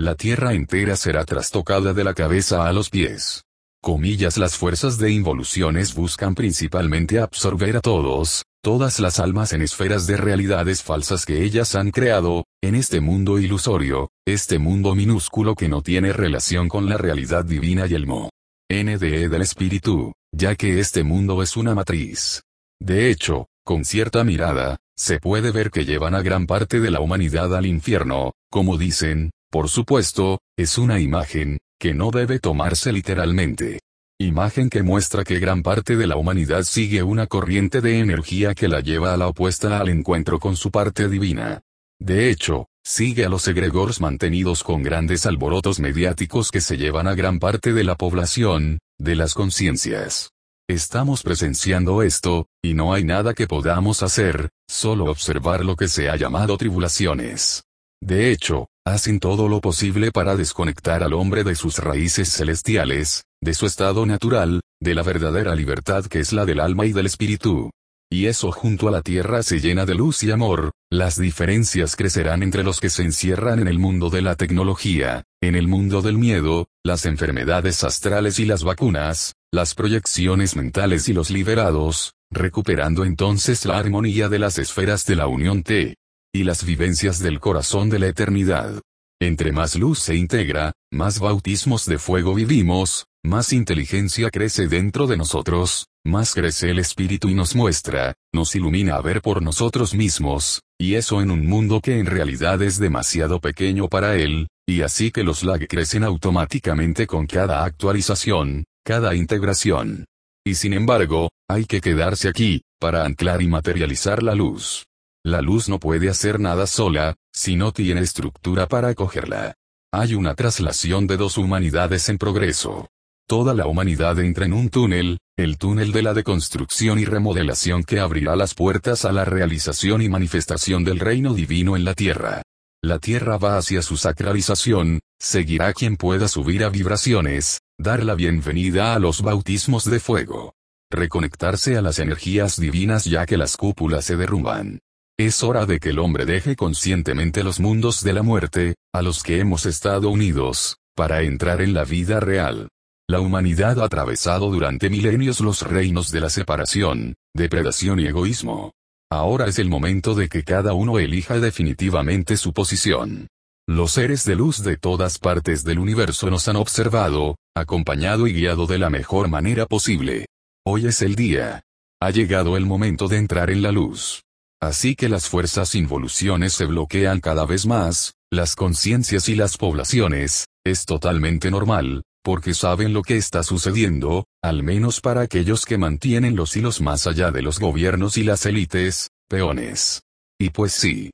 La tierra entera será trastocada de la cabeza a los pies. Comillas Las fuerzas de involuciones buscan principalmente absorber a todos, todas las almas en esferas de realidades falsas que ellas han creado, en este mundo ilusorio, este mundo minúsculo que no tiene relación con la realidad divina y el mo. NDE del espíritu, ya que este mundo es una matriz. De hecho, con cierta mirada, se puede ver que llevan a gran parte de la humanidad al infierno, como dicen, por supuesto, es una imagen, que no debe tomarse literalmente. Imagen que muestra que gran parte de la humanidad sigue una corriente de energía que la lleva a la opuesta al encuentro con su parte divina. De hecho, sigue a los egregores mantenidos con grandes alborotos mediáticos que se llevan a gran parte de la población, de las conciencias. Estamos presenciando esto, y no hay nada que podamos hacer, solo observar lo que se ha llamado tribulaciones. De hecho, hacen todo lo posible para desconectar al hombre de sus raíces celestiales, de su estado natural, de la verdadera libertad que es la del alma y del espíritu. Y eso junto a la tierra se llena de luz y amor, las diferencias crecerán entre los que se encierran en el mundo de la tecnología, en el mundo del miedo, las enfermedades astrales y las vacunas, las proyecciones mentales y los liberados, recuperando entonces la armonía de las esferas de la unión T y las vivencias del corazón de la eternidad. Entre más luz se integra, más bautismos de fuego vivimos, más inteligencia crece dentro de nosotros, más crece el espíritu y nos muestra, nos ilumina a ver por nosotros mismos, y eso en un mundo que en realidad es demasiado pequeño para él, y así que los lag crecen automáticamente con cada actualización, cada integración. Y sin embargo, hay que quedarse aquí, para anclar y materializar la luz. La luz no puede hacer nada sola, si no tiene estructura para acogerla. Hay una traslación de dos humanidades en progreso. Toda la humanidad entra en un túnel, el túnel de la deconstrucción y remodelación que abrirá las puertas a la realización y manifestación del reino divino en la tierra. La tierra va hacia su sacralización, seguirá quien pueda subir a vibraciones, dar la bienvenida a los bautismos de fuego. Reconectarse a las energías divinas ya que las cúpulas se derrumban. Es hora de que el hombre deje conscientemente los mundos de la muerte, a los que hemos estado unidos, para entrar en la vida real. La humanidad ha atravesado durante milenios los reinos de la separación, depredación y egoísmo. Ahora es el momento de que cada uno elija definitivamente su posición. Los seres de luz de todas partes del universo nos han observado, acompañado y guiado de la mejor manera posible. Hoy es el día. Ha llegado el momento de entrar en la luz. Así que las fuerzas involuciones se bloquean cada vez más, las conciencias y las poblaciones, es totalmente normal, porque saben lo que está sucediendo, al menos para aquellos que mantienen los hilos más allá de los gobiernos y las élites, peones. Y pues sí.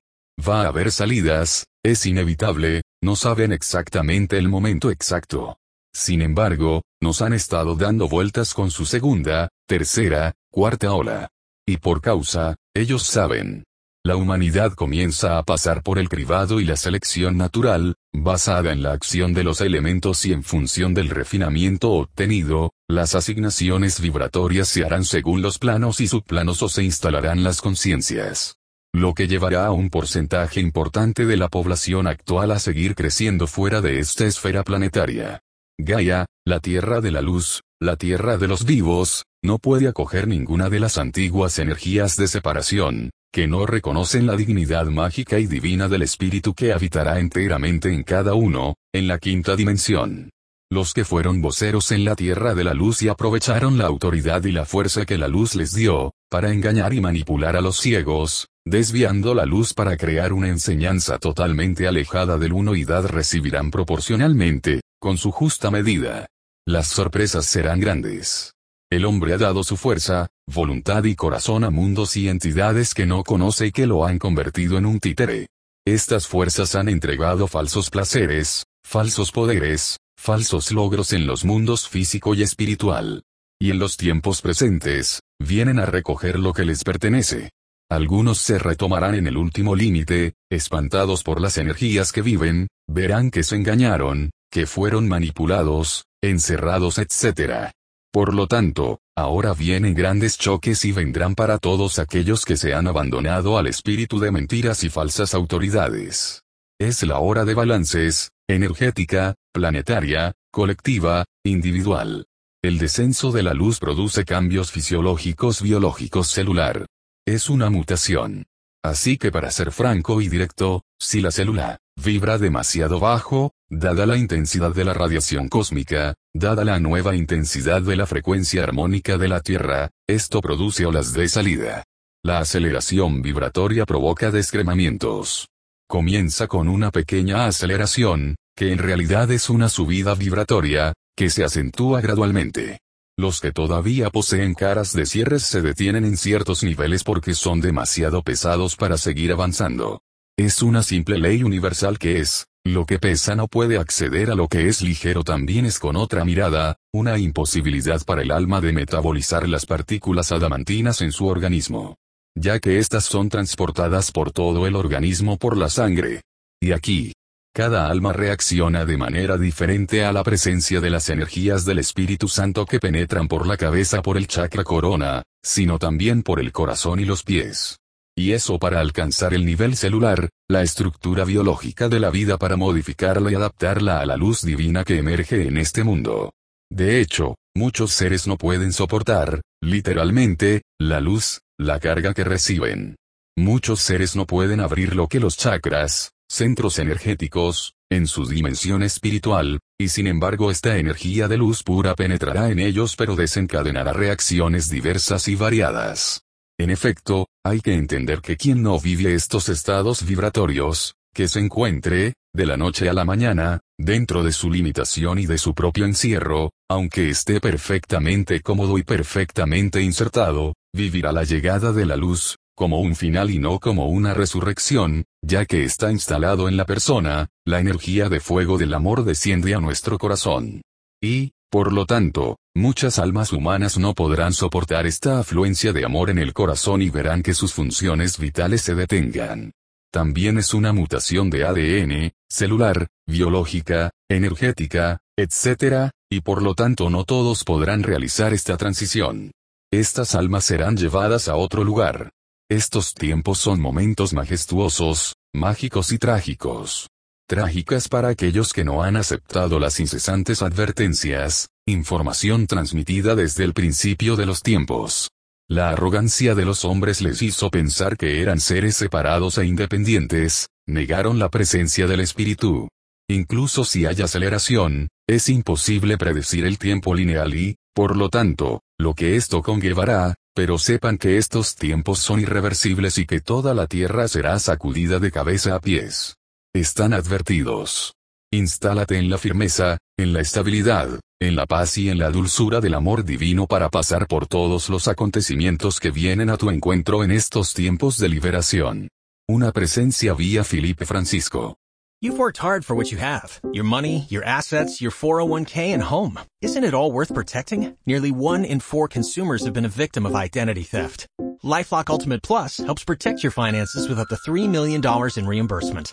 Va a haber salidas, es inevitable, no saben exactamente el momento exacto. Sin embargo, nos han estado dando vueltas con su segunda, tercera, cuarta ola. Y por causa, ellos saben. La humanidad comienza a pasar por el cribado y la selección natural, basada en la acción de los elementos y en función del refinamiento obtenido, las asignaciones vibratorias se harán según los planos y subplanos o se instalarán las conciencias. Lo que llevará a un porcentaje importante de la población actual a seguir creciendo fuera de esta esfera planetaria. Gaia, la Tierra de la Luz, la Tierra de los vivos, no puede acoger ninguna de las antiguas energías de separación, que no reconocen la dignidad mágica y divina del espíritu que habitará enteramente en cada uno, en la quinta dimensión. Los que fueron voceros en la tierra de la luz y aprovecharon la autoridad y la fuerza que la luz les dio, para engañar y manipular a los ciegos, desviando la luz para crear una enseñanza totalmente alejada del unoidad recibirán proporcionalmente, con su justa medida. Las sorpresas serán grandes. El hombre ha dado su fuerza, voluntad y corazón a mundos y entidades que no conoce y que lo han convertido en un títere. Estas fuerzas han entregado falsos placeres, falsos poderes, falsos logros en los mundos físico y espiritual. Y en los tiempos presentes, vienen a recoger lo que les pertenece. Algunos se retomarán en el último límite, espantados por las energías que viven, verán que se engañaron, que fueron manipulados, encerrados, etc. Por lo tanto, ahora vienen grandes choques y vendrán para todos aquellos que se han abandonado al espíritu de mentiras y falsas autoridades. Es la hora de balances, energética, planetaria, colectiva, individual. El descenso de la luz produce cambios fisiológicos biológicos celular. Es una mutación. Así que para ser franco y directo, si la célula vibra demasiado bajo, dada la intensidad de la radiación cósmica, dada la nueva intensidad de la frecuencia armónica de la Tierra, esto produce olas de salida. La aceleración vibratoria provoca descremamientos. Comienza con una pequeña aceleración, que en realidad es una subida vibratoria, que se acentúa gradualmente. Los que todavía poseen caras de cierres se detienen en ciertos niveles porque son demasiado pesados para seguir avanzando. Es una simple ley universal que es, lo que pesa no puede acceder a lo que es ligero también es con otra mirada, una imposibilidad para el alma de metabolizar las partículas adamantinas en su organismo. Ya que éstas son transportadas por todo el organismo por la sangre. Y aquí, cada alma reacciona de manera diferente a la presencia de las energías del Espíritu Santo que penetran por la cabeza por el chakra corona, sino también por el corazón y los pies. Y eso para alcanzar el nivel celular, la estructura biológica de la vida para modificarla y adaptarla a la luz divina que emerge en este mundo. De hecho, muchos seres no pueden soportar, literalmente, la luz, la carga que reciben. Muchos seres no pueden abrir lo que los chakras, centros energéticos, en su dimensión espiritual, y sin embargo esta energía de luz pura penetrará en ellos pero desencadenará reacciones diversas y variadas. En efecto, hay que entender que quien no vive estos estados vibratorios, que se encuentre, de la noche a la mañana, dentro de su limitación y de su propio encierro, aunque esté perfectamente cómodo y perfectamente insertado, vivirá la llegada de la luz, como un final y no como una resurrección, ya que está instalado en la persona, la energía de fuego del amor desciende a nuestro corazón. Y, por lo tanto, muchas almas humanas no podrán soportar esta afluencia de amor en el corazón y verán que sus funciones vitales se detengan. También es una mutación de ADN, celular, biológica, energética, etc., y por lo tanto no todos podrán realizar esta transición. Estas almas serán llevadas a otro lugar, estos tiempos son momentos majestuosos, mágicos y trágicos. Trágicas para aquellos que no han aceptado las incesantes advertencias, información transmitida desde el principio de los tiempos. La arrogancia de los hombres les hizo pensar que eran seres separados e independientes, negaron la presencia del espíritu. Incluso si hay aceleración, es imposible predecir el tiempo lineal y, por lo tanto, lo que esto conllevará, pero sepan que estos tiempos son irreversibles y que toda la tierra será sacudida de cabeza a pies. Están advertidos. Instálate en la firmeza, en la estabilidad, en la paz y en la dulzura del amor divino para pasar por todos los acontecimientos que vienen a tu encuentro en estos tiempos de liberación. Una presencia vía Felipe Francisco. You've worked hard for what you have your money, your assets, your 401k, and home. Isn't it all worth protecting? Nearly one in four consumers have been a victim of identity theft. Lifelock Ultimate Plus helps protect your finances with up to $3 million in reimbursement.